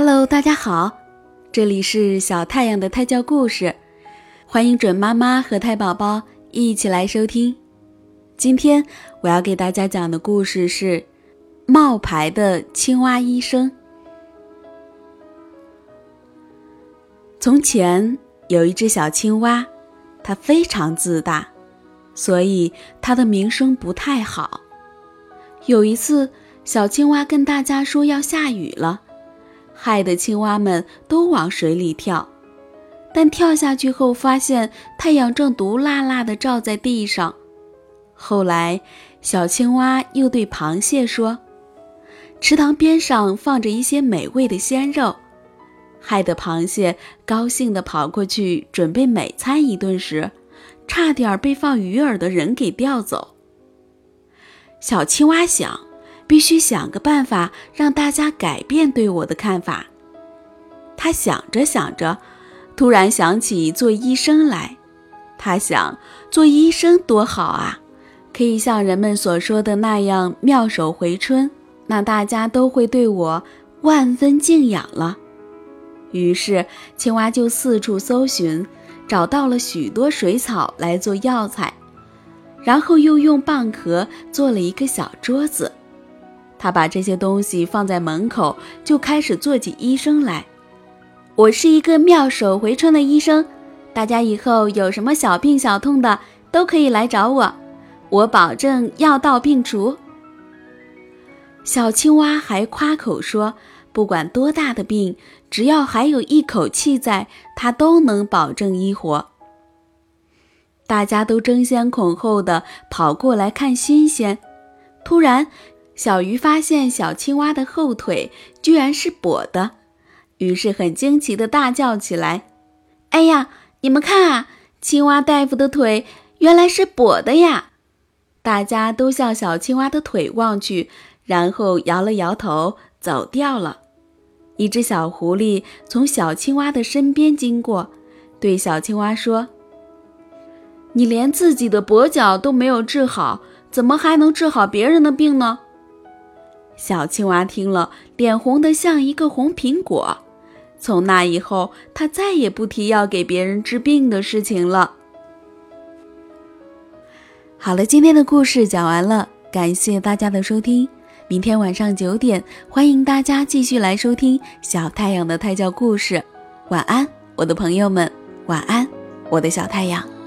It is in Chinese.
Hello，大家好，这里是小太阳的胎教故事，欢迎准妈妈和胎宝宝一起来收听。今天我要给大家讲的故事是冒牌的青蛙医生。从前有一只小青蛙，它非常自大，所以它的名声不太好。有一次，小青蛙跟大家说要下雨了。害得青蛙们都往水里跳，但跳下去后发现太阳正毒辣辣地照在地上。后来，小青蛙又对螃蟹说：“池塘边上放着一些美味的鲜肉。”害得螃蟹高兴地跑过去准备美餐一顿时，差点被放鱼饵的人给钓走。小青蛙想。必须想个办法让大家改变对我的看法。他想着想着，突然想起做医生来。他想做医生多好啊，可以像人们所说的那样妙手回春，那大家都会对我万分敬仰了。于是青蛙就四处搜寻，找到了许多水草来做药材，然后又用蚌壳做了一个小桌子。他把这些东西放在门口，就开始做起医生来。我是一个妙手回春的医生，大家以后有什么小病小痛的，都可以来找我，我保证药到病除。小青蛙还夸口说，不管多大的病，只要还有一口气在，它都能保证医活。大家都争先恐后的跑过来看新鲜，突然。小鱼发现小青蛙的后腿居然是跛的，于是很惊奇地大叫起来：“哎呀，你们看啊，青蛙大夫的腿原来是跛的呀！”大家都向小青蛙的腿望去，然后摇了摇头走掉了。一只小狐狸从小青蛙的身边经过，对小青蛙说：“你连自己的跛脚都没有治好，怎么还能治好别人的病呢？”小青蛙听了，脸红得像一个红苹果。从那以后，它再也不提要给别人治病的事情了。好了，今天的故事讲完了，感谢大家的收听。明天晚上九点，欢迎大家继续来收听小太阳的胎教故事。晚安，我的朋友们，晚安，我的小太阳。